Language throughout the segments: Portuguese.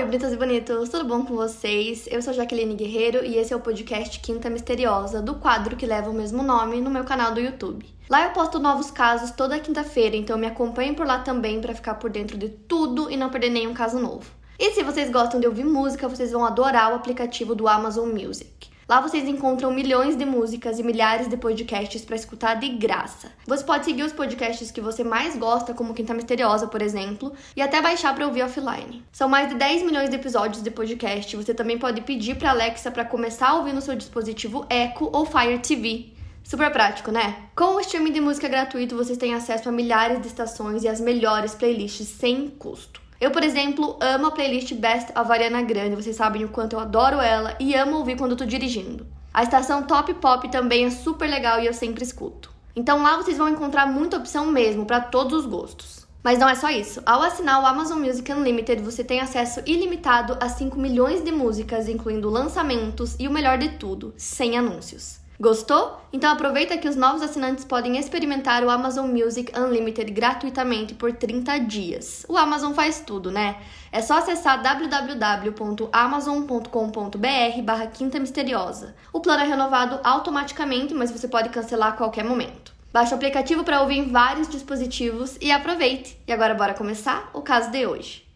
Oi, bonitas e bonitos, tudo bom com vocês? Eu sou Jaqueline Guerreiro e esse é o podcast Quinta Misteriosa, do quadro que leva o mesmo nome no meu canal do YouTube. Lá eu posto novos casos toda quinta-feira, então me acompanhem por lá também para ficar por dentro de tudo e não perder nenhum caso novo. E se vocês gostam de ouvir música, vocês vão adorar o aplicativo do Amazon Music. Lá vocês encontram milhões de músicas e milhares de podcasts para escutar de graça. Você pode seguir os podcasts que você mais gosta, como Quinta Misteriosa, por exemplo, e até baixar para ouvir offline. São mais de 10 milhões de episódios de podcast. Você também pode pedir para Alexa para começar a ouvir no seu dispositivo Echo ou Fire TV. Super prático, né? Com o streaming de música gratuito, vocês têm acesso a milhares de estações e as melhores playlists sem custo. Eu, por exemplo, amo a playlist Best of Ariana Grande, vocês sabem o quanto eu adoro ela e amo ouvir quando eu tô dirigindo. A estação Top Pop também é super legal e eu sempre escuto. Então lá vocês vão encontrar muita opção mesmo para todos os gostos. Mas não é só isso. Ao assinar o Amazon Music Unlimited, você tem acesso ilimitado a 5 milhões de músicas, incluindo lançamentos e o melhor de tudo, sem anúncios. Gostou? Então aproveita que os novos assinantes podem experimentar o Amazon Music Unlimited gratuitamente por 30 dias. O Amazon faz tudo, né? É só acessar www.amazon.com.br barra Quinta Misteriosa. O plano é renovado automaticamente, mas você pode cancelar a qualquer momento. Baixe o aplicativo para ouvir em vários dispositivos e aproveite! E agora bora começar o caso de hoje.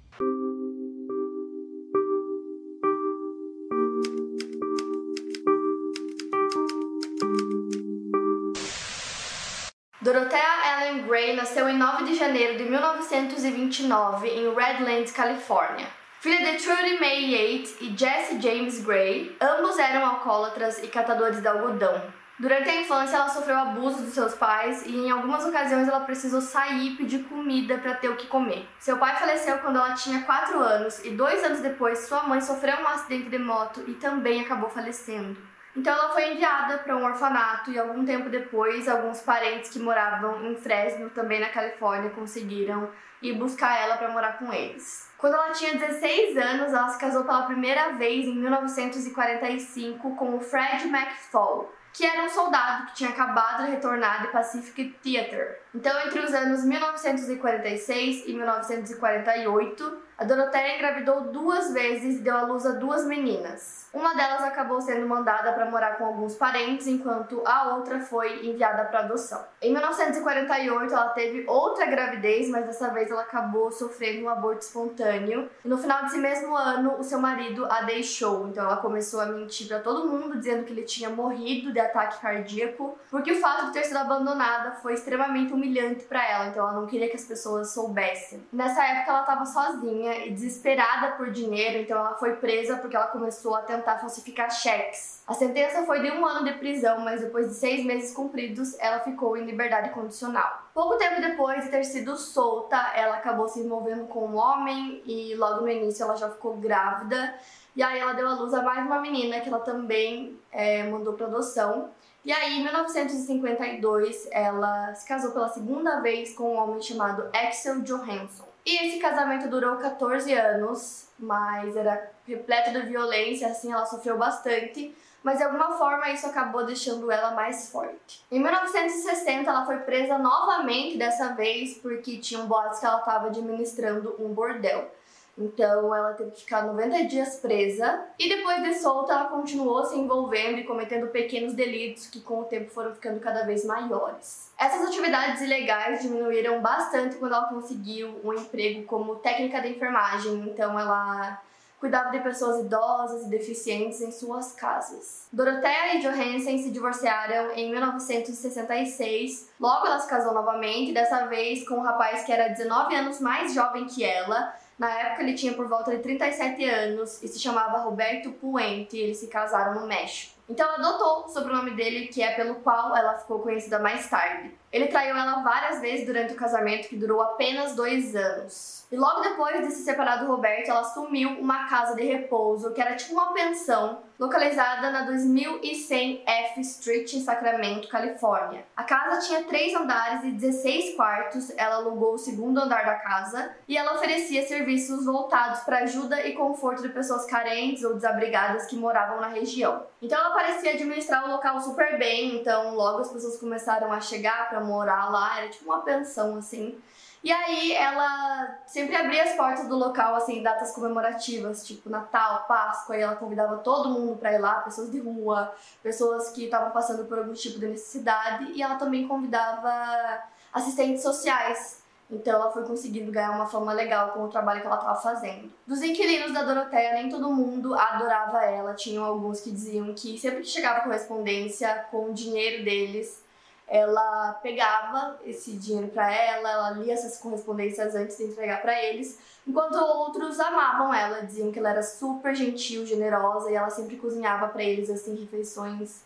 Dorothea Ellen Gray nasceu em 9 de janeiro de 1929 em Redlands, Califórnia. Filha de Trudy May Yates e Jesse James Gray, ambos eram alcoólatras e catadores de algodão. Durante a infância, ela sofreu abuso dos seus pais e em algumas ocasiões ela precisou sair e pedir comida para ter o que comer. Seu pai faleceu quando ela tinha 4 anos e dois anos depois sua mãe sofreu um acidente de moto e também acabou falecendo. Então ela foi enviada para um orfanato e algum tempo depois, alguns parentes que moravam em Fresno, também na Califórnia, conseguiram ir buscar ela para morar com eles. Quando ela tinha 16 anos, ela se casou pela primeira vez em 1945 com o Fred McFall, que era um soldado que tinha acabado de retornar de Pacific Theater. Então, entre os anos 1946 e 1948, a Doroteia engravidou duas vezes e deu à luz a duas meninas. Uma delas acabou sendo mandada para morar com alguns parentes, enquanto a outra foi enviada para adoção. Em 1948, ela teve outra gravidez, mas dessa vez ela acabou sofrendo um aborto espontâneo. E no final desse mesmo ano, o seu marido a deixou. Então ela começou a mentir para todo mundo, dizendo que ele tinha morrido de ataque cardíaco, porque o fato de ter sido abandonada foi extremamente humilhante para ela. Então ela não queria que as pessoas soubessem. Nessa época ela estava sozinha e desesperada por dinheiro, então ela foi presa porque ela começou a tentar falsificar cheques. A sentença foi de um ano de prisão, mas depois de seis meses cumpridos, ela ficou em liberdade condicional. Pouco tempo depois de ter sido solta, ela acabou se envolvendo com um homem e logo no início ela já ficou grávida. E aí ela deu à luz a mais uma menina que ela também é, mandou para adoção. E aí, em 1952, ela se casou pela segunda vez com um homem chamado Axel Johansson. E esse casamento durou 14 anos, mas era repleto de violência, assim, ela sofreu bastante, mas de alguma forma isso acabou deixando ela mais forte. Em 1960, ela foi presa novamente, dessa vez porque tinham boatos que ela estava administrando um bordel. Então ela teve que ficar 90 dias presa e depois de solta ela continuou se envolvendo e cometendo pequenos delitos que com o tempo foram ficando cada vez maiores. Essas atividades ilegais diminuíram bastante quando ela conseguiu um emprego como técnica de enfermagem, então ela cuidava de pessoas idosas e deficientes em suas casas. Dorothea e Johansen se divorciaram em 1966. Logo ela se casou novamente, dessa vez com um rapaz que era 19 anos mais jovem que ela na época ele tinha por volta de 37 anos e se chamava Roberto Puente e eles se casaram no México. Então ela adotou o sobrenome dele, que é pelo qual ela ficou conhecida mais tarde. Ele traiu ela várias vezes durante o casamento, que durou apenas dois anos. E logo depois de se separar do Roberto, ela assumiu uma casa de repouso, que era tipo uma pensão, localizada na 2100 F Street, em Sacramento, Califórnia. A casa tinha três andares e 16 quartos, ela alugou o segundo andar da casa e ela oferecia serviços voltados para ajuda e conforto de pessoas carentes ou desabrigadas que moravam na região. Então ela parecia administrar o local super bem, então logo as pessoas começaram a chegar para morar lá, era tipo uma pensão assim. E aí ela sempre abria as portas do local, assim, em datas comemorativas, tipo Natal, Páscoa, e ela convidava todo mundo para ir lá, pessoas de rua, pessoas que estavam passando por algum tipo de necessidade, e ela também convidava assistentes sociais. Então ela foi conseguindo ganhar uma fama legal com o trabalho que ela estava fazendo. Dos inquilinos da Doroteia, nem todo mundo adorava ela. Tinham alguns que diziam que sempre que chegava correspondência com o dinheiro deles, ela pegava esse dinheiro para ela, ela lia essas correspondências antes de entregar para eles, enquanto outros amavam ela, diziam que ela era super gentil, generosa e ela sempre cozinhava para eles assim refeições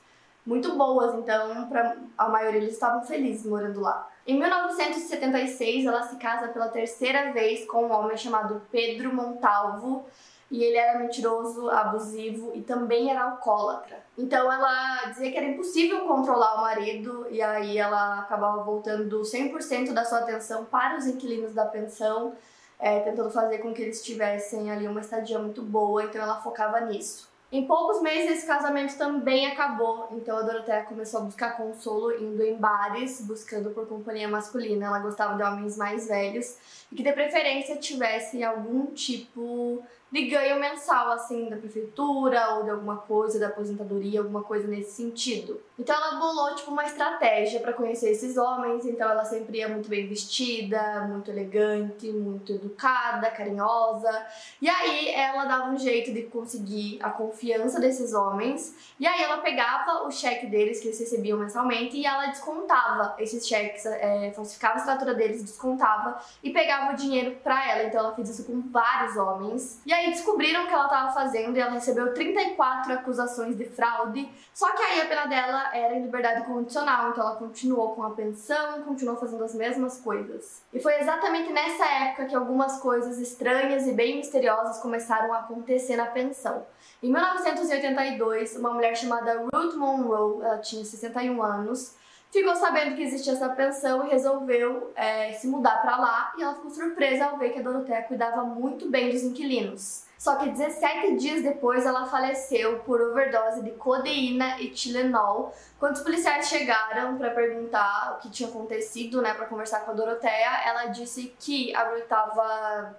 muito boas, então para a maioria eles estavam felizes morando lá. Em 1976, ela se casa pela terceira vez com um homem chamado Pedro Montalvo, e ele era mentiroso, abusivo e também era alcoólatra. Então ela dizia que era impossível controlar o marido e aí ela acabava voltando 100% da sua atenção para os inquilinos da pensão, é, tentando fazer com que eles tivessem ali uma estadia muito boa, então ela focava nisso. Em poucos meses esse casamento também acabou, então a Doroteia começou a buscar consolo indo em bares, buscando por companhia masculina. Ela gostava de homens mais velhos e que de preferência tivessem algum tipo de ganho mensal, assim, da prefeitura ou de alguma coisa, da aposentadoria, alguma coisa nesse sentido. Então ela bolou, tipo, uma estratégia para conhecer esses homens, então ela sempre ia muito bem vestida, muito elegante, muito educada, carinhosa, e aí ela dava um jeito de conseguir a confiança desses homens, e aí ela pegava o cheque deles que eles recebiam mensalmente e ela descontava esses cheques, é, falsificava a estrutura deles, descontava e pegava o dinheiro para ela, então ela fez isso com vários homens, e aí descobriram o que ela estava fazendo e ela recebeu 34 acusações de fraude. Só que aí a pena dela era em liberdade condicional, então ela continuou com a pensão, continuou fazendo as mesmas coisas. E foi exatamente nessa época que algumas coisas estranhas e bem misteriosas começaram a acontecer na pensão. Em 1982, uma mulher chamada Ruth Monroe, ela tinha 61 anos, ficou sabendo que existia essa pensão e resolveu é, se mudar para lá e ela ficou surpresa ao ver que a Doroteia cuidava muito bem dos inquilinos. Só que 17 dias depois ela faleceu por overdose de codeína e Tilenol. Quando os policiais chegaram para perguntar o que tinha acontecido, né, para conversar com a Doroteia, ela disse que a Ruth estava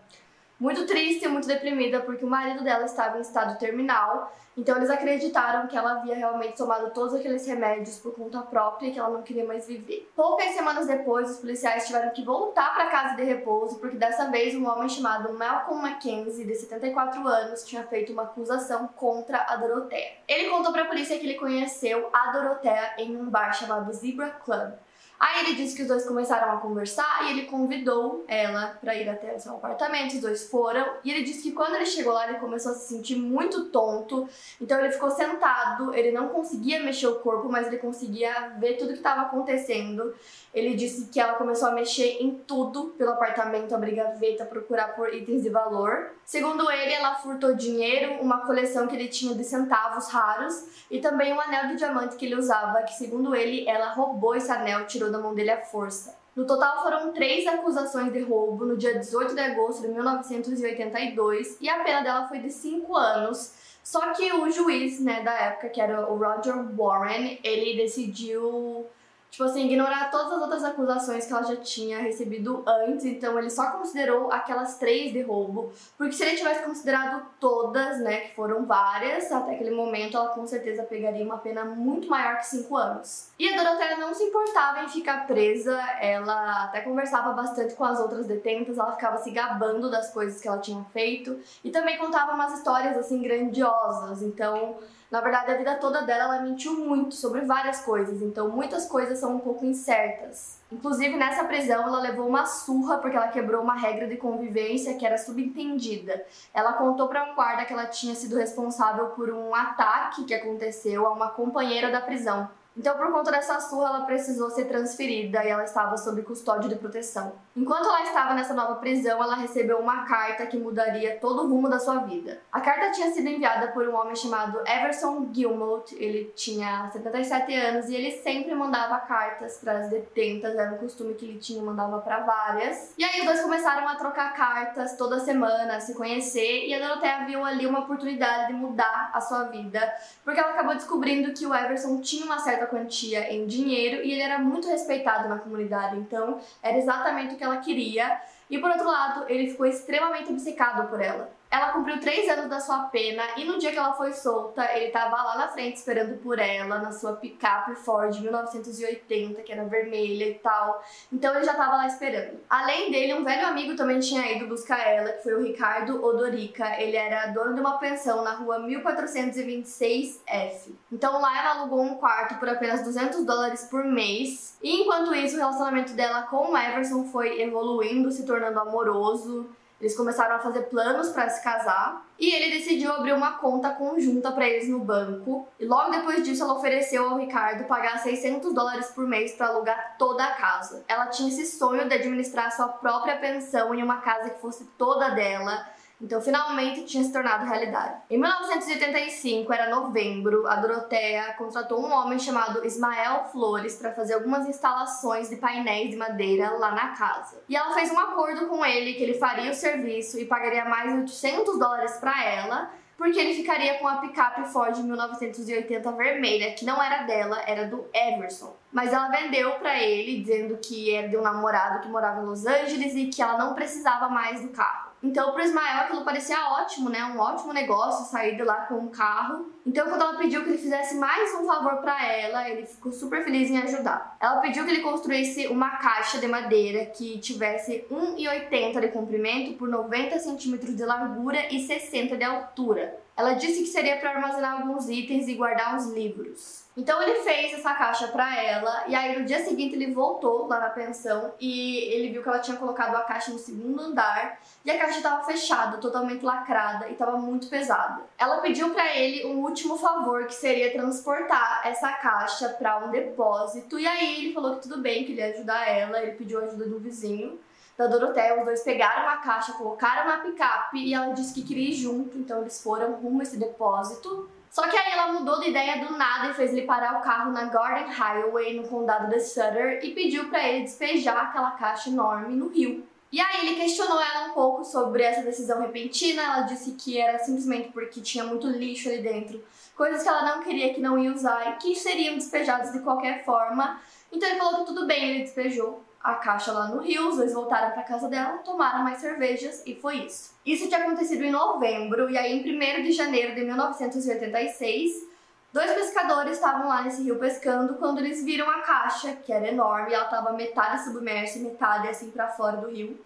muito triste e muito deprimida porque o marido dela estava em estado terminal. Então eles acreditaram que ela havia realmente tomado todos aqueles remédios por conta própria e que ela não queria mais viver. Poucas semanas depois, os policiais tiveram que voltar para casa de repouso porque dessa vez um homem chamado Malcolm Mackenzie, de 74 anos, tinha feito uma acusação contra a Doroteia. Ele contou para a polícia que ele conheceu a Doroteia em um bar chamado Zebra Club. Aí ele disse que os dois começaram a conversar e ele convidou ela para ir até o seu apartamento. Os dois foram e ele disse que quando ele chegou lá ele começou a se sentir muito tonto. Então ele ficou sentado, ele não conseguia mexer o corpo, mas ele conseguia ver tudo que estava acontecendo. Ele disse que ela começou a mexer em tudo pelo apartamento, abrir gaveta, procurar por itens de valor. Segundo ele, ela furtou dinheiro, uma coleção que ele tinha de centavos raros e também um anel de diamante que ele usava, que segundo ele, ela roubou esse anel, tirou da mão dele à força. No total foram três acusações de roubo no dia 18 de agosto de 1982 e a pena dela foi de cinco anos. Só que o juiz, né, da época, que era o Roger Warren, ele decidiu tipo assim, ignorar todas as outras acusações que ela já tinha recebido antes, então ele só considerou aquelas três de roubo, porque se ele tivesse considerado todas, né, que foram várias, até aquele momento ela com certeza pegaria uma pena muito maior que cinco anos. E a Doroteia não se importava em ficar presa, ela até conversava bastante com as outras detentas, ela ficava se gabando das coisas que ela tinha feito, e também contava umas histórias, assim, grandiosas, então... Na verdade, a vida toda dela ela mentiu muito sobre várias coisas, então muitas coisas são um pouco incertas. Inclusive, nessa prisão, ela levou uma surra porque ela quebrou uma regra de convivência que era subentendida. Ela contou para um guarda que ela tinha sido responsável por um ataque que aconteceu a uma companheira da prisão. Então, por conta dessa surra, ela precisou ser transferida e ela estava sob custódia de proteção. Enquanto ela estava nessa nova prisão, ela recebeu uma carta que mudaria todo o rumo da sua vida. A carta tinha sido enviada por um homem chamado Everson Gilmot. Ele tinha 77 anos e ele sempre mandava cartas para as detentas, era um costume que ele tinha, mandava para várias. E aí os dois começaram a trocar cartas toda semana, a se conhecer, e a Dorothea viu ali uma oportunidade de mudar a sua vida, porque ela acabou descobrindo que o Everson tinha uma certa certa quantia em dinheiro e ele era muito respeitado na comunidade, então era exatamente o que ela queria. E por outro lado, ele ficou extremamente obcecado por ela. Ela cumpriu três anos da sua pena e no dia que ela foi solta, ele estava lá na frente esperando por ela, na sua picape Ford 1980, que era vermelha e tal. Então ele já estava lá esperando. Além dele, um velho amigo também tinha ido buscar ela, que foi o Ricardo Odorica. Ele era dono de uma pensão na rua 1426F. Então lá ela alugou um quarto por apenas 200 dólares por mês. E enquanto isso, o relacionamento dela com o Everson foi evoluindo, se tornando amoroso. Eles começaram a fazer planos para se casar e ele decidiu abrir uma conta conjunta para eles no banco. E logo depois disso, ela ofereceu ao Ricardo pagar 600 dólares por mês para alugar toda a casa. Ela tinha esse sonho de administrar sua própria pensão em uma casa que fosse toda dela então, finalmente tinha se tornado realidade. Em 1985, era novembro, a Doroteia contratou um homem chamado Ismael Flores para fazer algumas instalações de painéis de madeira lá na casa. E ela fez um acordo com ele que ele faria o serviço e pagaria mais de 800 dólares para ela porque ele ficaria com a picape Ford 1980 vermelha, que não era dela, era do Everson. Mas ela vendeu para ele, dizendo que era de um namorado que morava em Los Angeles e que ela não precisava mais do carro. Então, pro Ismael, aquilo parecia ótimo, né? Um ótimo negócio sair de lá com um carro. Então, quando ela pediu que ele fizesse mais um favor para ela, ele ficou super feliz em ajudar. Ela pediu que ele construísse uma caixa de madeira que tivesse 1,80 de comprimento por 90 centímetros de largura e 60 de altura. Ela disse que seria para armazenar alguns itens e guardar uns livros. Então ele fez essa caixa para ela e aí no dia seguinte ele voltou lá na pensão e ele viu que ela tinha colocado a caixa no segundo andar e a caixa estava fechada, totalmente lacrada e estava muito pesada. Ela pediu para ele um último favor que seria transportar essa caixa para um depósito e aí ele falou que tudo bem, que ele ia ajudar ela, ele pediu a ajuda do vizinho da Doroteia, os dois pegaram a caixa, colocaram na picape e ela disse que queria ir junto, então eles foram rumo a esse depósito. Só que aí ela mudou de ideia do nada e fez ele parar o carro na Garden Highway, no condado de Sutter, e pediu para ele despejar aquela caixa enorme no rio. E aí ele questionou ela um pouco sobre essa decisão repentina, ela disse que era simplesmente porque tinha muito lixo ali dentro, coisas que ela não queria que não ia usar e que seriam despejadas de qualquer forma. Então ele falou que tudo bem, ele despejou a caixa lá no Rio, os dois voltaram para casa dela, tomaram mais cervejas e foi isso. Isso tinha acontecido em novembro e aí em 1 de janeiro de 1986, dois pescadores estavam lá nesse rio pescando quando eles viram a caixa, que era enorme, ela estava metade submersa e metade assim para fora do rio.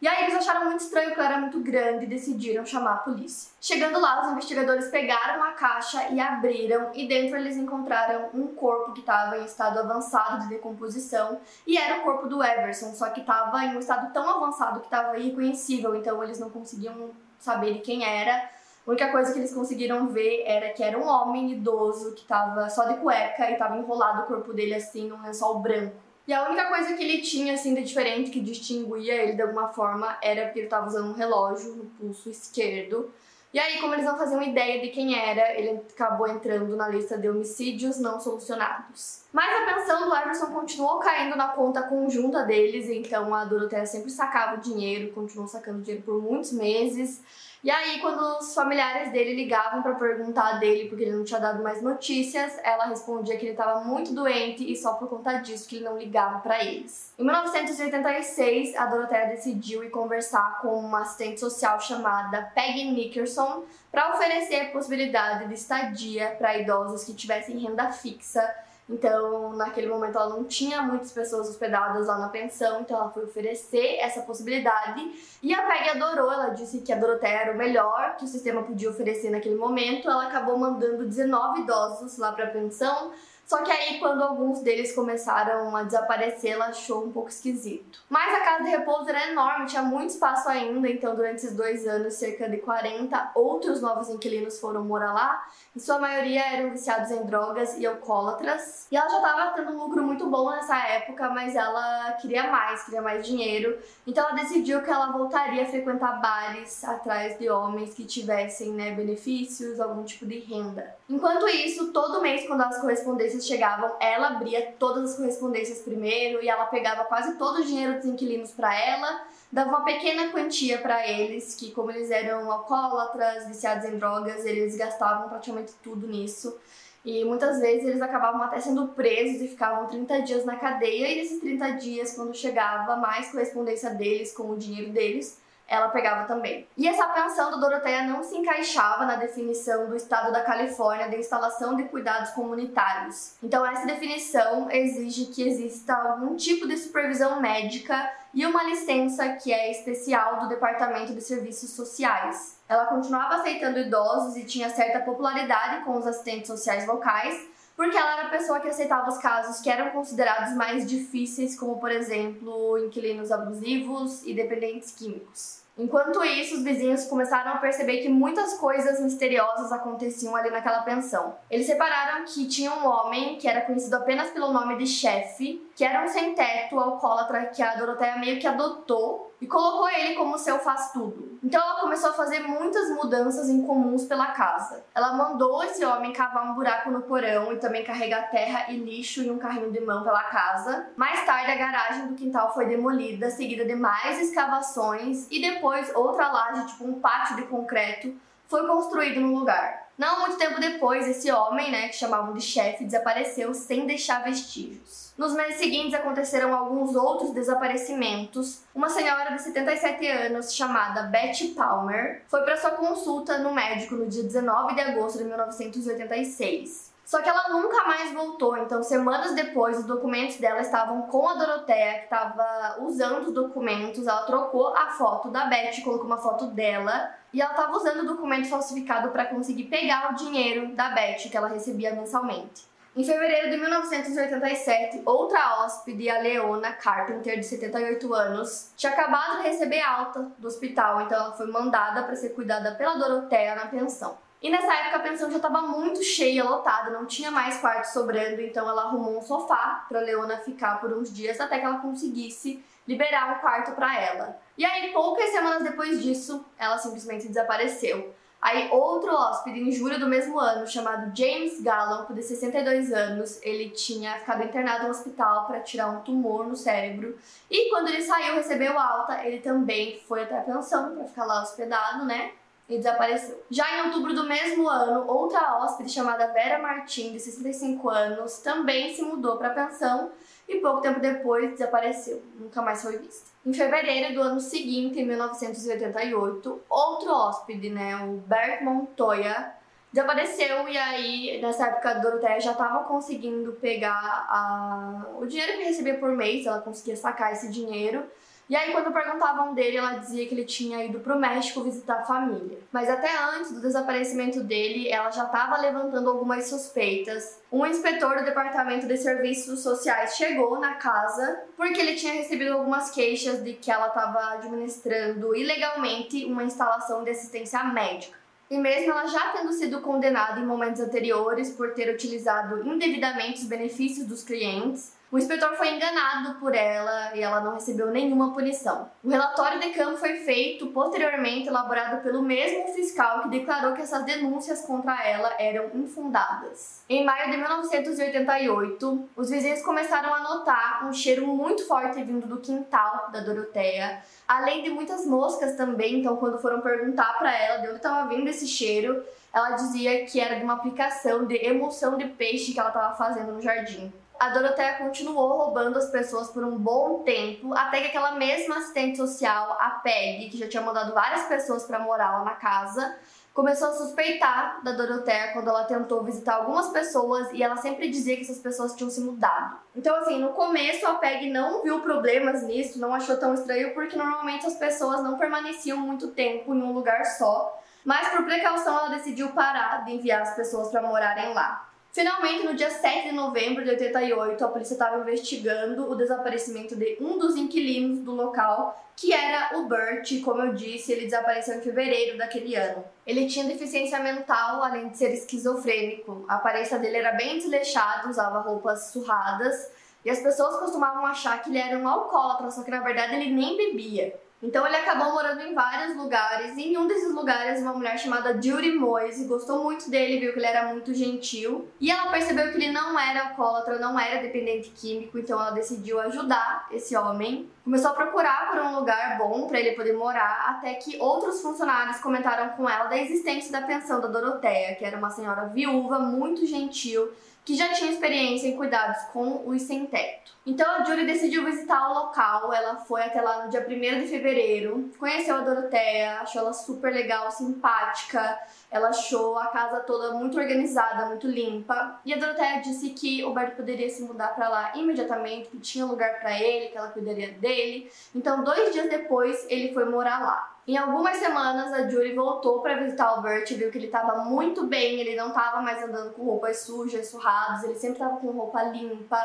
E aí eles acharam muito estranho que ela era muito grande e decidiram chamar a polícia. Chegando lá, os investigadores pegaram a caixa e abriram, e dentro eles encontraram um corpo que estava em estado avançado de decomposição, e era o corpo do Everson, só que estava em um estado tão avançado que estava irreconhecível, então eles não conseguiam saber de quem era. A única coisa que eles conseguiram ver era que era um homem idoso que estava só de cueca e estava enrolado o corpo dele assim num lençol branco. E a única coisa que ele tinha, assim, de diferente, que distinguia ele de alguma forma, era porque ele estava usando um relógio no pulso esquerdo. E aí, como eles não faziam ideia de quem era, ele acabou entrando na lista de homicídios não solucionados. Mas a pensão do Everson continuou caindo na conta conjunta deles, então a Dorothea sempre sacava o dinheiro, continuou sacando dinheiro por muitos meses. E aí, quando os familiares dele ligavam para perguntar dele porque ele não tinha dado mais notícias, ela respondia que ele estava muito doente e só por conta disso que ele não ligava para eles. Em 1986, a Dorothea decidiu ir conversar com uma assistente social chamada Peggy Nickerson para oferecer a possibilidade de estadia para idosos que tivessem renda fixa então, naquele momento, ela não tinha muitas pessoas hospedadas lá na pensão, então ela foi oferecer essa possibilidade. E a Peggy adorou, ela disse que a Doroteia era o melhor que o sistema podia oferecer naquele momento. Ela acabou mandando 19 idosos lá para a pensão só que aí, quando alguns deles começaram a desaparecer, ela achou um pouco esquisito. Mas a casa de repouso era enorme, tinha muito espaço ainda, então durante esses dois anos, cerca de 40 outros novos inquilinos foram morar lá. Em sua maioria eram viciados em drogas e alcoólatras. E ela já estava tendo um lucro muito bom nessa época, mas ela queria mais, queria mais dinheiro. Então ela decidiu que ela voltaria a frequentar bares atrás de homens que tivessem né, benefícios, algum tipo de renda. Enquanto isso, todo mês, quando as correspondências correspondências chegavam, ela abria todas as correspondências primeiro e ela pegava quase todo o dinheiro dos inquilinos para ela, dava uma pequena quantia para eles, que como eles eram alcoólatras, viciados em drogas, eles gastavam praticamente tudo nisso. E muitas vezes eles acabavam até sendo presos e ficavam 30 dias na cadeia, e nesses 30 dias, quando chegava mais correspondência deles com o dinheiro deles, ela pegava também. E essa pensão do Doroteia não se encaixava na definição do Estado da Califórnia de instalação de cuidados comunitários. Então, essa definição exige que exista algum tipo de supervisão médica e uma licença que é especial do Departamento de Serviços Sociais. Ela continuava aceitando idosos e tinha certa popularidade com os assistentes sociais locais, porque ela era a pessoa que aceitava os casos que eram considerados mais difíceis, como por exemplo, inquilinos abusivos e dependentes químicos. Enquanto isso, os vizinhos começaram a perceber que muitas coisas misteriosas aconteciam ali naquela pensão. Eles separaram que tinha um homem que era conhecido apenas pelo nome de chefe, que era um sem-teto alcoólatra que a Doroteia meio que adotou e colocou ele como seu faz-tudo. Então ela começou a fazer muitas mudanças incomuns pela casa. Ela mandou esse homem cavar um buraco no porão e também carregar terra e lixo em um carrinho de mão pela casa. Mais tarde, a garagem do quintal foi demolida, seguida de mais escavações e depois outra laje, tipo um pátio de concreto, foi construído no lugar. Não muito tempo depois, esse homem, né, que chamavam de chefe, desapareceu sem deixar vestígios. Nos meses seguintes aconteceram alguns outros desaparecimentos. Uma senhora de 77 anos chamada Betty Palmer foi para sua consulta no médico no dia 19 de agosto de 1986. Só que ela nunca mais voltou, então semanas depois os documentos dela estavam com a Doroteia, que estava usando os documentos, ela trocou a foto da Betty, colocou uma foto dela, e ela estava usando o documento falsificado para conseguir pegar o dinheiro da Betty que ela recebia mensalmente. Em fevereiro de 1987, outra hóspede, a Leona Carpenter, de 78 anos, tinha acabado de receber alta do hospital, então ela foi mandada para ser cuidada pela Doroteia na pensão. E nessa época a pensão já estava muito cheia, lotada, não tinha mais quarto sobrando, então ela arrumou um sofá para Leona ficar por uns dias até que ela conseguisse liberar um quarto para ela. E aí, poucas semanas depois disso, ela simplesmente desapareceu. Aí, outro hóspede, em julho do mesmo ano, chamado James Gallop, de 62 anos, ele tinha ficado internado no hospital para tirar um tumor no cérebro. E quando ele saiu, recebeu alta, ele também foi até a pensão para ficar lá hospedado, né? E desapareceu. Já em outubro do mesmo ano, outra hóspede chamada Vera Martin, de 65 anos, também se mudou para a pensão e pouco tempo depois desapareceu, nunca mais foi vista. Em fevereiro do ano seguinte, em 1988, outro hóspede, né, o Bert Montoya, desapareceu e aí nessa época a Doroteia já estava conseguindo pegar a... o dinheiro que recebia por mês, ela conseguia sacar esse dinheiro e aí, quando perguntavam dele, ela dizia que ele tinha ido pro México visitar a família. Mas até antes do desaparecimento dele, ela já estava levantando algumas suspeitas. Um inspetor do Departamento de Serviços Sociais chegou na casa porque ele tinha recebido algumas queixas de que ela estava administrando ilegalmente uma instalação de assistência médica. E mesmo ela já tendo sido condenada em momentos anteriores por ter utilizado indevidamente os benefícios dos clientes, o inspetor foi enganado por ela e ela não recebeu nenhuma punição. O relatório de campo foi feito posteriormente elaborado pelo mesmo fiscal que declarou que essas denúncias contra ela eram infundadas. Em maio de 1988, os vizinhos começaram a notar um cheiro muito forte vindo do quintal da Doroteia, além de muitas moscas também. Então, quando foram perguntar para ela de onde estava vindo esse cheiro, ela dizia que era de uma aplicação de emulsão de peixe que ela estava fazendo no jardim. A Doroteia continuou roubando as pessoas por um bom tempo, até que aquela mesma assistente social, a Peg, que já tinha mandado várias pessoas para morar lá na casa, começou a suspeitar da Doroteia quando ela tentou visitar algumas pessoas e ela sempre dizia que essas pessoas tinham se mudado. Então, assim, no começo a Peg não viu problemas nisso, não achou tão estranho, porque normalmente as pessoas não permaneciam muito tempo em um lugar só. Mas por precaução ela decidiu parar de enviar as pessoas para morarem lá. Finalmente, no dia 7 de novembro de 88, a polícia estava investigando o desaparecimento de um dos inquilinos do local, que era o Burt. Como eu disse, ele desapareceu em fevereiro daquele ano. Ele tinha deficiência mental, além de ser esquizofrênico. A aparência dele era bem desleixada, usava roupas surradas, e as pessoas costumavam achar que ele era um alcoólatra, só que na verdade ele nem bebia. Então ele acabou morando em vários lugares, e em um desses lugares uma mulher chamada Judy Moise gostou muito dele, viu que ele era muito gentil, e ela percebeu que ele não era alcoólatra, não era dependente químico, então ela decidiu ajudar esse homem. Começou a procurar por um lugar bom para ele poder morar, até que outros funcionários comentaram com ela da existência da pensão da Doroteia, que era uma senhora viúva, muito gentil, que já tinha experiência em cuidados com os sem-teto. Então a Julie decidiu visitar o local, ela foi até lá no dia 1 de fevereiro, conheceu a Doroteia, achou ela super legal, simpática, ela achou a casa toda muito organizada, muito limpa, e a Doroteia disse que o Bart poderia se mudar para lá imediatamente, que tinha lugar para ele, que ela cuidaria dele. Então, dois dias depois, ele foi morar lá. Em algumas semanas, a Julie voltou para visitar o Bert, viu que ele estava muito bem, ele não estava mais andando com roupas sujas, surradas, ele sempre estava com roupa limpa.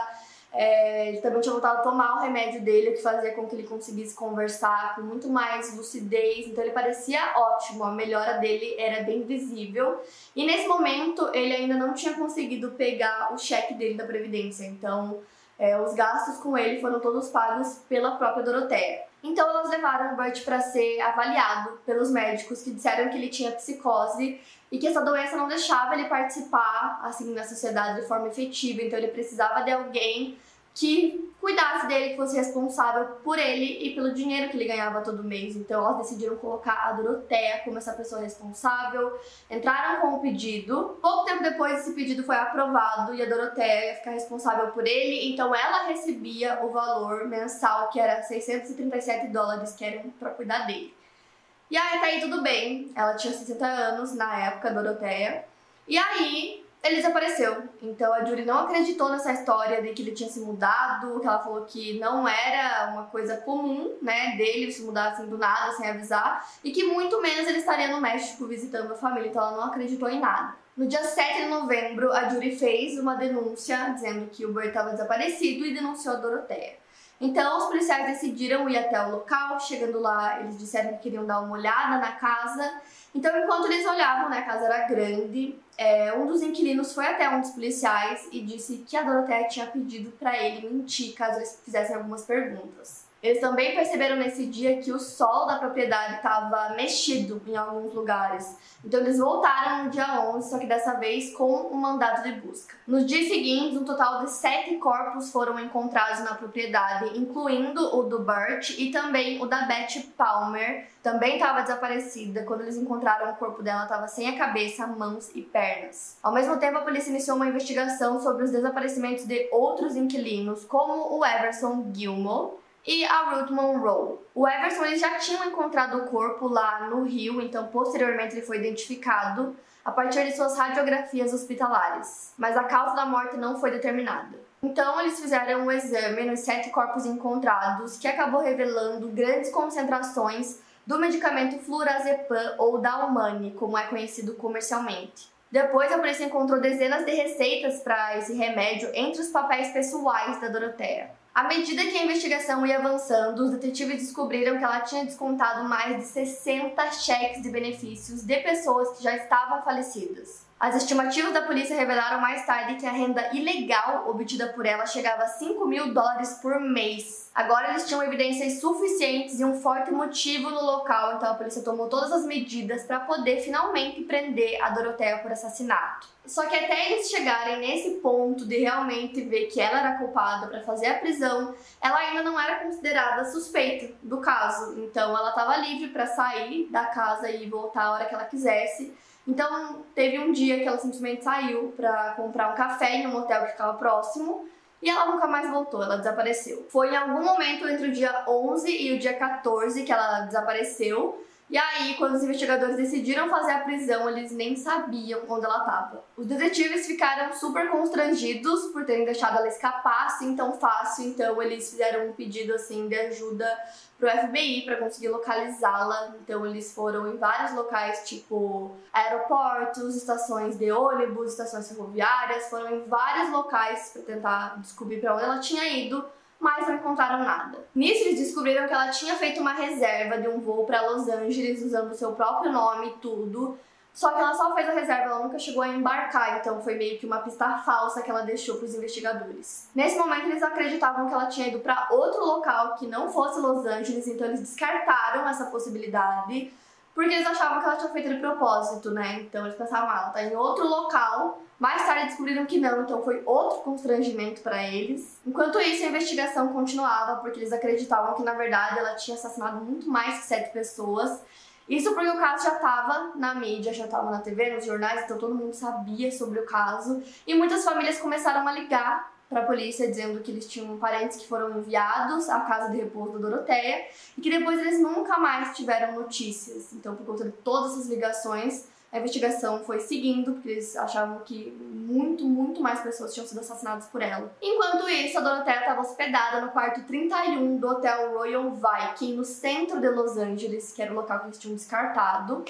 É, ele também tinha voltado a tomar o remédio dele, o que fazia com que ele conseguisse conversar com muito mais lucidez. Então ele parecia ótimo, a melhora dele era bem visível. E nesse momento ele ainda não tinha conseguido pegar o cheque dele da Previdência. Então é, os gastos com ele foram todos pagos pela própria Doroteia. Então elas levaram o Bert para ser avaliado pelos médicos que disseram que ele tinha psicose e que essa doença não deixava ele participar assim na sociedade de forma efetiva, então ele precisava de alguém que cuidasse dele, que fosse responsável por ele e pelo dinheiro que ele ganhava todo mês. Então elas decidiram colocar a Doroteia como essa pessoa responsável, entraram com o pedido. Pouco tempo depois esse pedido foi aprovado e a Doroteia ia ficar responsável por ele, então ela recebia o valor mensal que era 637 dólares que eram para cuidar dele. E aí tá aí tudo bem, ela tinha 60 anos na época, Doroteia. E aí ele desapareceu. Então a Julie não acreditou nessa história de que ele tinha se mudado, que ela falou que não era uma coisa comum, né, dele se mudar assim do nada, sem avisar, e que muito menos ele estaria no México visitando a família, então ela não acreditou em nada. No dia 7 de novembro, a Julie fez uma denúncia dizendo que o Bert estava desaparecido e denunciou a Doroteia. Então, os policiais decidiram ir até o local. Chegando lá, eles disseram que queriam dar uma olhada na casa. Então, enquanto eles olhavam, né, a casa era grande, é, um dos inquilinos foi até um dos policiais e disse que a Doroteia tinha pedido para ele mentir caso eles fizessem algumas perguntas. Eles também perceberam nesse dia que o sol da propriedade estava mexido em alguns lugares. Então eles voltaram no dia 11, só que dessa vez com um mandado de busca. Nos dias seguintes, um total de sete corpos foram encontrados na propriedade, incluindo o do Burt e também o da Beth Palmer, também estava desaparecida. Quando eles encontraram o corpo dela, estava sem a cabeça, mãos e pernas. Ao mesmo tempo, a polícia iniciou uma investigação sobre os desaparecimentos de outros inquilinos, como o Everson Gilmore, e a Ruth Monroe. O Everson eles já tinham encontrado o corpo lá no Rio, então posteriormente ele foi identificado a partir de suas radiografias hospitalares, mas a causa da morte não foi determinada. Então eles fizeram um exame nos sete corpos encontrados, que acabou revelando grandes concentrações do medicamento flurazepam ou Dalmane, como é conhecido comercialmente. Depois a polícia encontrou dezenas de receitas para esse remédio entre os papéis pessoais da Doroteia. À medida que a investigação ia avançando, os detetives descobriram que ela tinha descontado mais de 60 cheques de benefícios de pessoas que já estavam falecidas. As estimativas da polícia revelaram mais tarde que a renda ilegal obtida por ela chegava a 5 mil dólares por mês. Agora eles tinham evidências suficientes e um forte motivo no local, então a polícia tomou todas as medidas para poder finalmente prender a Doroteia por assassinato. Só que até eles chegarem nesse ponto de realmente ver que ela era culpada para fazer a prisão, ela ainda não era considerada suspeita do caso. Então ela estava livre para sair da casa e voltar a hora que ela quisesse. Então teve um dia que ela simplesmente saiu para comprar um café em um hotel que ficava próximo e ela nunca mais voltou, ela desapareceu. Foi em algum momento entre o dia 11 e o dia 14 que ela desapareceu. E aí, quando os investigadores decidiram fazer a prisão, eles nem sabiam onde ela estava. Os detetives ficaram super constrangidos por terem deixado ela escapar assim tão fácil, então eles fizeram um pedido assim de ajuda pro FBI para conseguir localizá-la. Então eles foram em vários locais, tipo aeroportos, estações de ônibus, estações ferroviárias, foram em vários locais para tentar descobrir para onde ela tinha ido mas não encontraram nada. Nisso, eles descobriram que ela tinha feito uma reserva de um voo para Los Angeles usando seu próprio nome e tudo, Só que ela só fez a reserva, ela nunca chegou a embarcar, então foi meio que uma pista falsa que ela deixou para os investigadores. Nesse momento, eles acreditavam que ela tinha ido para outro local que não fosse Los Angeles, então eles descartaram essa possibilidade, porque eles achavam que ela tinha feito de propósito, né? Então eles pensavam, ah, ela tá em outro local. Mais tarde descobriram que não, então foi outro constrangimento para eles. Enquanto isso, a investigação continuava, porque eles acreditavam que na verdade ela tinha assassinado muito mais que sete pessoas isso porque o caso já estava na mídia, já estava na TV, nos jornais, então todo mundo sabia sobre o caso. E muitas famílias começaram a ligar para a polícia dizendo que eles tinham parentes que foram enviados à casa de repouso da Doroteia e que depois eles nunca mais tiveram notícias. Então, por conta de todas essas ligações, a investigação foi seguindo, porque eles achavam que muito, muito mais pessoas tinham sido assassinadas por ela. Enquanto isso, a Dorothea estava hospedada no quarto 31 do Hotel Royal Viking, no centro de Los Angeles, que era o local que eles tinham descartado.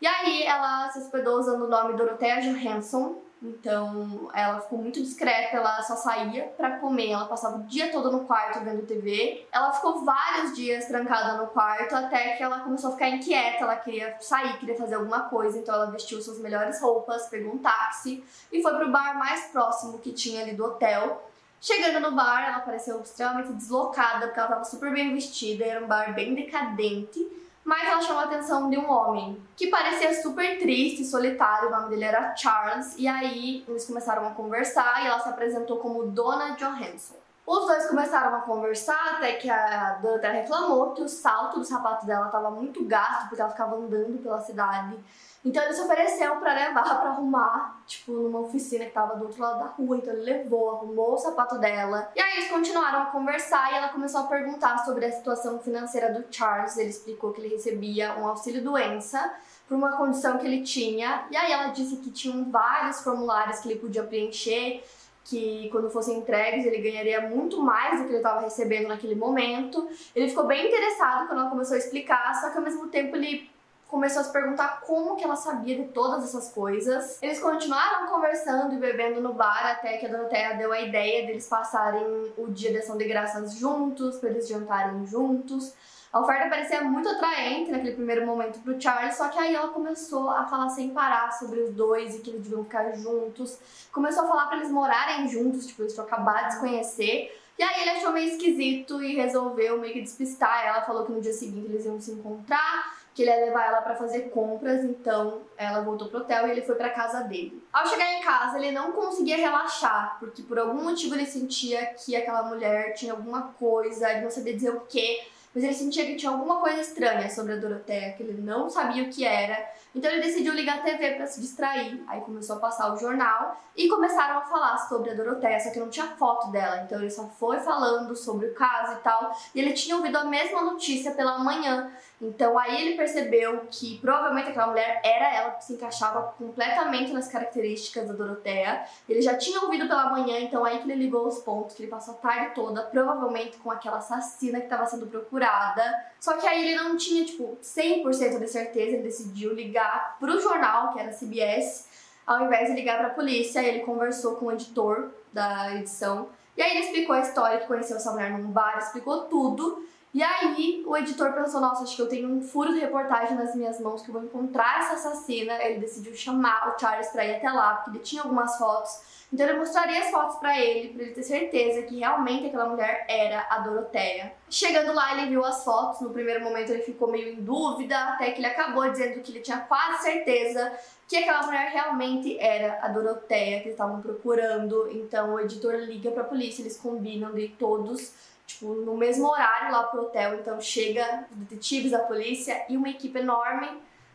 E aí ela se hospedou usando o nome Dorothea Johansson, então ela ficou muito discreta, ela só saía para comer, ela passava o dia todo no quarto vendo TV. Ela ficou vários dias trancada no quarto até que ela começou a ficar inquieta, ela queria sair, queria fazer alguma coisa, então ela vestiu suas melhores roupas, pegou um táxi e foi pro bar mais próximo que tinha ali do hotel. Chegando no bar, ela pareceu extremamente deslocada porque ela estava super bem vestida, era um bar bem decadente mas ela chamou a atenção de um homem que parecia super triste e solitário. O nome dele era Charles, e aí eles começaram a conversar e ela se apresentou como Dona Johansson. Os dois começaram a conversar até que a Dorothea reclamou que o salto do sapato dela estava muito gasto porque ela ficava andando pela cidade então ele se ofereceu para levar para arrumar, tipo, numa oficina que tava do outro lado da rua. Então ele levou, arrumou o sapato dela. E aí eles continuaram a conversar e ela começou a perguntar sobre a situação financeira do Charles. Ele explicou que ele recebia um auxílio doença por uma condição que ele tinha. E aí ela disse que tinham vários formulários que ele podia preencher que quando fossem entregues ele ganharia muito mais do que ele estava recebendo naquele momento. Ele ficou bem interessado quando ela começou a explicar, só que ao mesmo tempo ele começou a se perguntar como que ela sabia de todas essas coisas. Eles continuaram conversando e bebendo no bar até que a Doroteia deu a ideia deles passarem o dia de ação de graças juntos, para eles jantarem juntos. A oferta parecia muito atraente naquele primeiro momento pro Charles, só que aí ela começou a falar sem parar sobre os dois e que eles deviam ficar juntos. Começou a falar para eles morarem juntos, tipo, eles tinham acabado de se conhecer. E aí ele achou meio esquisito e resolveu meio que despistar ela. Falou que no dia seguinte eles iam se encontrar que ele ia levar ela para fazer compras, então ela voltou pro hotel e ele foi para casa dele. Ao chegar em casa, ele não conseguia relaxar, porque por algum motivo ele sentia que aquela mulher tinha alguma coisa, ele não sabia dizer o que, mas ele sentia que tinha alguma coisa estranha sobre a Doroteia, que ele não sabia o que era. Então ele decidiu ligar a TV para se distrair. Aí começou a passar o jornal e começaram a falar sobre a Doroteia, só que não tinha foto dela. Então ele só foi falando sobre o caso e tal. E ele tinha ouvido a mesma notícia pela manhã. Então aí ele percebeu que provavelmente aquela mulher era ela, que se encaixava completamente nas características da Doroteia. Ele já tinha ouvido pela manhã, então aí que ele ligou os pontos, que ele passou a tarde toda, provavelmente com aquela assassina que estava sendo procurada. Só que aí ele não tinha, tipo, 100% de certeza, ele decidiu ligar pro jornal, que era CBS, ao invés de ligar pra polícia, ele conversou com o editor da edição. E aí ele explicou a história, que conheceu essa mulher num bar, explicou tudo. E aí o editor pensou, nossa, acho que eu tenho um furo de reportagem nas minhas mãos que eu vou encontrar essa assassina. Ele decidiu chamar o Charles para ir até lá, porque ele tinha algumas fotos. Então ele mostraria as fotos para ele, para ele ter certeza que realmente aquela mulher era a Doroteia. Chegando lá, ele viu as fotos. No primeiro momento ele ficou meio em dúvida, até que ele acabou dizendo que ele tinha quase certeza que aquela mulher realmente era a Doroteia que eles estavam procurando. Então o editor liga para a polícia, eles combinam de todos tipo, no mesmo horário lá pro hotel. Então chega detetives da polícia e uma equipe enorme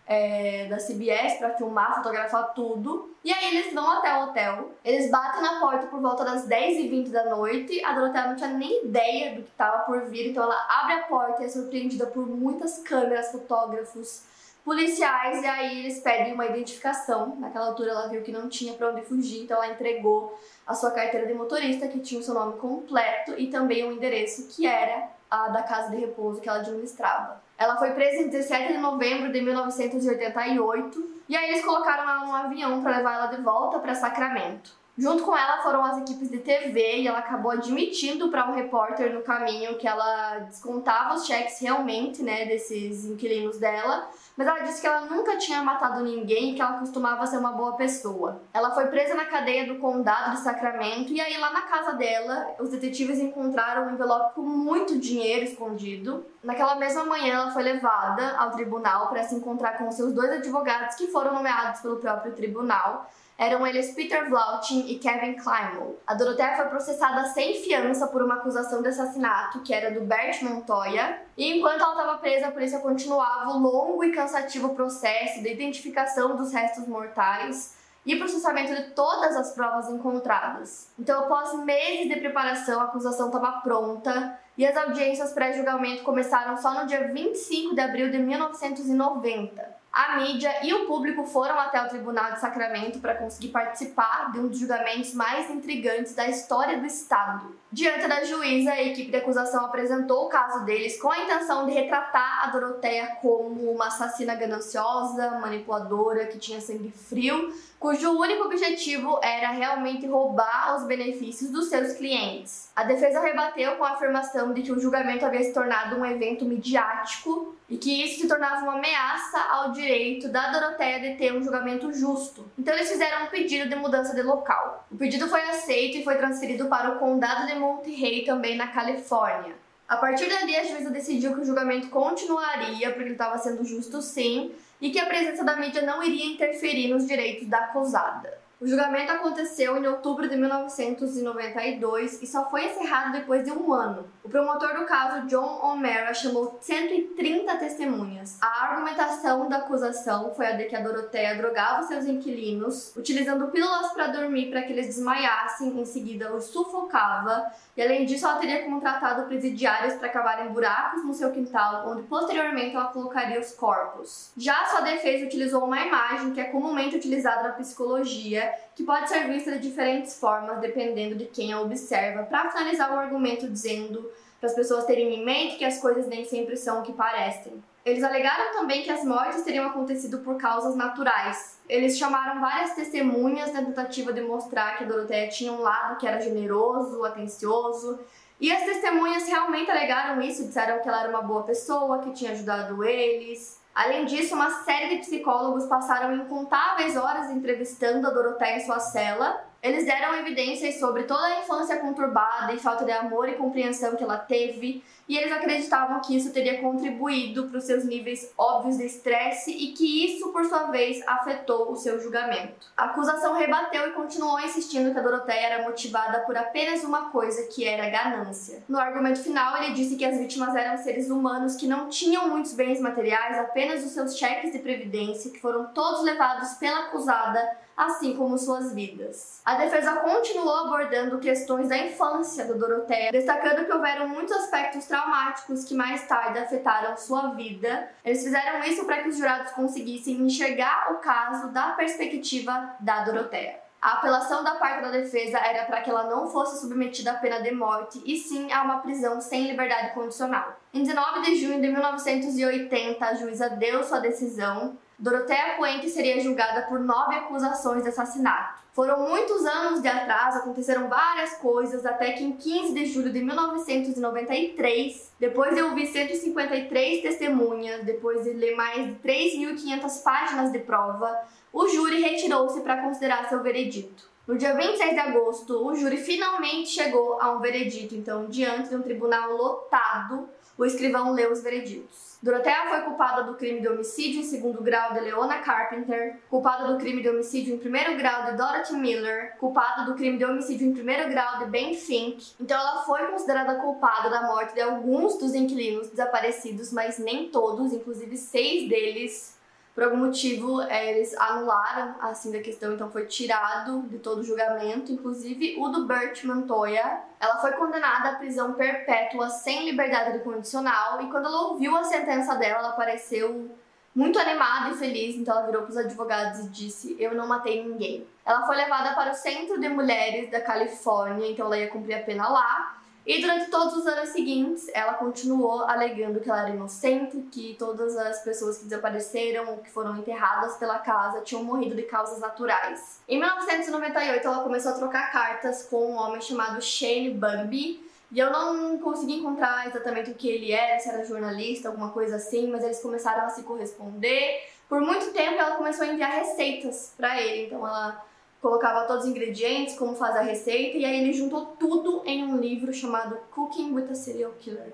é, da CBS para filmar, fotografar tudo. E aí eles vão até o hotel, eles batem na porta por volta das 10h20 da noite. A Dorothea não tinha nem ideia do que estava por vir, então ela abre a porta e é surpreendida por muitas câmeras, fotógrafos, policiais. E aí eles pedem uma identificação. Naquela altura ela viu que não tinha para onde fugir, então ela entregou a sua carteira de motorista, que tinha o seu nome completo e também um endereço que era a da casa de repouso que ela administrava. Ela foi presa em 17 de novembro de 1988 e aí eles colocaram ela num avião para levar ela de volta para Sacramento. Junto com ela foram as equipes de TV e ela acabou admitindo para um repórter no caminho que ela descontava os cheques realmente, né, desses inquilinos dela, mas ela disse que ela nunca tinha matado ninguém e que ela costumava ser uma boa pessoa. Ela foi presa na cadeia do condado de Sacramento e aí lá na casa dela, os detetives encontraram um envelope com muito dinheiro escondido. Naquela mesma manhã, ela foi levada ao tribunal para se encontrar com seus dois advogados que foram nomeados pelo próprio tribunal eram eles Peter Vlautin e Kevin Kleinmel. A Dorothea foi processada sem fiança por uma acusação de assassinato que era do Bert Montoya, e enquanto ela estava presa, a polícia continuava o longo e cansativo processo de identificação dos restos mortais e processamento de todas as provas encontradas. Então, após meses de preparação, a acusação estava pronta e as audiências pré-julgamento começaram só no dia 25 de abril de 1990. A mídia e o público foram até o Tribunal de Sacramento para conseguir participar de um dos julgamentos mais intrigantes da história do Estado. Diante da juíza, a equipe de acusação apresentou o caso deles com a intenção de retratar a Doroteia como uma assassina gananciosa, manipuladora, que tinha sangue frio, cujo único objetivo era realmente roubar os benefícios dos seus clientes. A defesa rebateu com a afirmação de que o julgamento havia se tornado um evento midiático e que isso se tornava uma ameaça ao direito da Doroteia de ter um julgamento justo. Então eles fizeram um pedido de mudança de local. O pedido foi aceito e foi transferido para o condado de Monterey, também na Califórnia. A partir dali, a juíza decidiu que o julgamento continuaria, porque ele estava sendo justo sim, e que a presença da mídia não iria interferir nos direitos da acusada. O julgamento aconteceu em outubro de 1992 e só foi encerrado depois de um ano. O promotor do caso, John O'Mara, chamou 130 testemunhas. A argumentação da acusação foi a de que a Doroteia drogava seus inquilinos, utilizando pílulas para dormir para que eles desmaiassem, em seguida os sufocava, e além disso ela teria contratado presidiários para cavarem buracos no seu quintal, onde posteriormente ela colocaria os corpos. Já sua defesa utilizou uma imagem que é comumente utilizada na psicologia que pode ser vista de diferentes formas dependendo de quem a observa, para finalizar o argumento dizendo para as pessoas terem em mente que as coisas nem sempre são o que parecem. Eles alegaram também que as mortes teriam acontecido por causas naturais. Eles chamaram várias testemunhas na tentativa de mostrar que a Doroteia tinha um lado que era generoso, atencioso, e as testemunhas realmente alegaram isso, disseram que ela era uma boa pessoa, que tinha ajudado eles. Além disso, uma série de psicólogos passaram incontáveis horas entrevistando a Doroteia em sua cela. Eles deram evidências sobre toda a infância conturbada e falta de amor e compreensão que ela teve, e eles acreditavam que isso teria contribuído para os seus níveis óbvios de estresse e que isso, por sua vez, afetou o seu julgamento. A acusação rebateu e continuou insistindo que a Doroteia era motivada por apenas uma coisa, que era ganância. No argumento final, ele disse que as vítimas eram seres humanos que não tinham muitos bens materiais, apenas os seus cheques de previdência, que foram todos levados pela acusada assim como suas vidas. A defesa continuou abordando questões da infância da Doroteia, destacando que houveram muitos aspectos traumáticos que mais tarde afetaram sua vida. Eles fizeram isso para que os jurados conseguissem enxergar o caso da perspectiva da Doroteia. A apelação da parte da defesa era para que ela não fosse submetida à pena de morte e sim a uma prisão sem liberdade condicional. Em 19 de junho de 1980, a juíza deu sua decisão Doroteia Puente seria julgada por nove acusações de assassinato. Foram muitos anos de atraso, aconteceram várias coisas, até que em 15 de julho de 1993, depois de ouvir 153 testemunhas, depois de ler mais de 3.500 páginas de prova, o júri retirou-se para considerar seu veredito. No dia 26 de agosto, o júri finalmente chegou a um veredito, então, diante de um tribunal lotado, o escrivão leu os vereditos. Dorothea foi culpada do crime de homicídio em segundo grau de Leona Carpenter, culpada do crime de homicídio em primeiro grau de Dorothy Miller, culpada do crime de homicídio em primeiro grau de Ben Fink. Então ela foi considerada culpada da morte de alguns dos inquilinos desaparecidos, mas nem todos, inclusive seis deles por algum motivo, é, eles anularam assim da questão, então foi tirado de todo o julgamento, inclusive o do Bert Montoya. Ela foi condenada à prisão perpétua sem liberdade condicional e quando ela ouviu a sentença dela, ela apareceu muito animada e feliz, então ela virou para os advogados e disse: Eu não matei ninguém. Ela foi levada para o Centro de Mulheres da Califórnia, então ela ia cumprir a pena lá. E durante todos os anos seguintes, ela continuou alegando que ela era inocente, que todas as pessoas que desapareceram ou que foram enterradas pela casa tinham morrido de causas naturais. Em 1998, ela começou a trocar cartas com um homem chamado Shane Bugby, E eu não consegui encontrar exatamente o que ele era, se era jornalista, alguma coisa assim, mas eles começaram a se corresponder. Por muito tempo ela começou a enviar receitas para ele, então ela colocava todos os ingredientes, como fazer a receita, e aí ele juntou tudo em um livro chamado Cooking with a Serial Killer,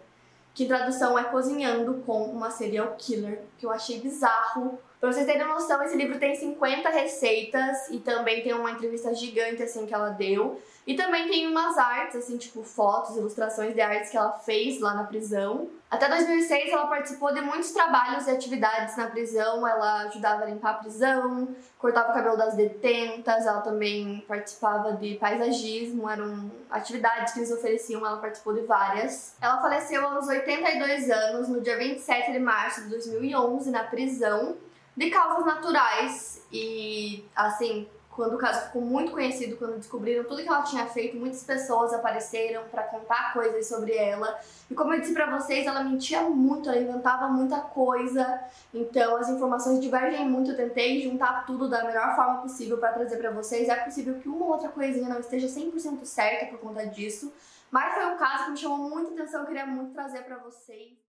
que tradução é Cozinhando com uma Serial Killer, que eu achei bizarro. Pra vocês terem noção, esse livro tem 50 receitas e também tem uma entrevista gigante assim que ela deu. E também tem umas artes, assim, tipo fotos, ilustrações de artes que ela fez lá na prisão. Até 2006 ela participou de muitos trabalhos e atividades na prisão. Ela ajudava a limpar a prisão, cortava o cabelo das detentas, ela também participava de paisagismo, eram atividades que eles ofereciam, ela participou de várias. Ela faleceu aos 82 anos, no dia 27 de março de 2011, na prisão, de causas naturais e, assim, quando o caso ficou muito conhecido, quando descobriram tudo que ela tinha feito, muitas pessoas apareceram para contar coisas sobre ela. E como eu disse para vocês, ela mentia muito, ela inventava muita coisa. Então as informações divergem muito. Eu tentei juntar tudo da melhor forma possível para trazer para vocês. É possível que uma ou outra coisinha não esteja 100% certa por conta disso. Mas foi um caso que me chamou muita atenção, eu queria muito trazer para vocês.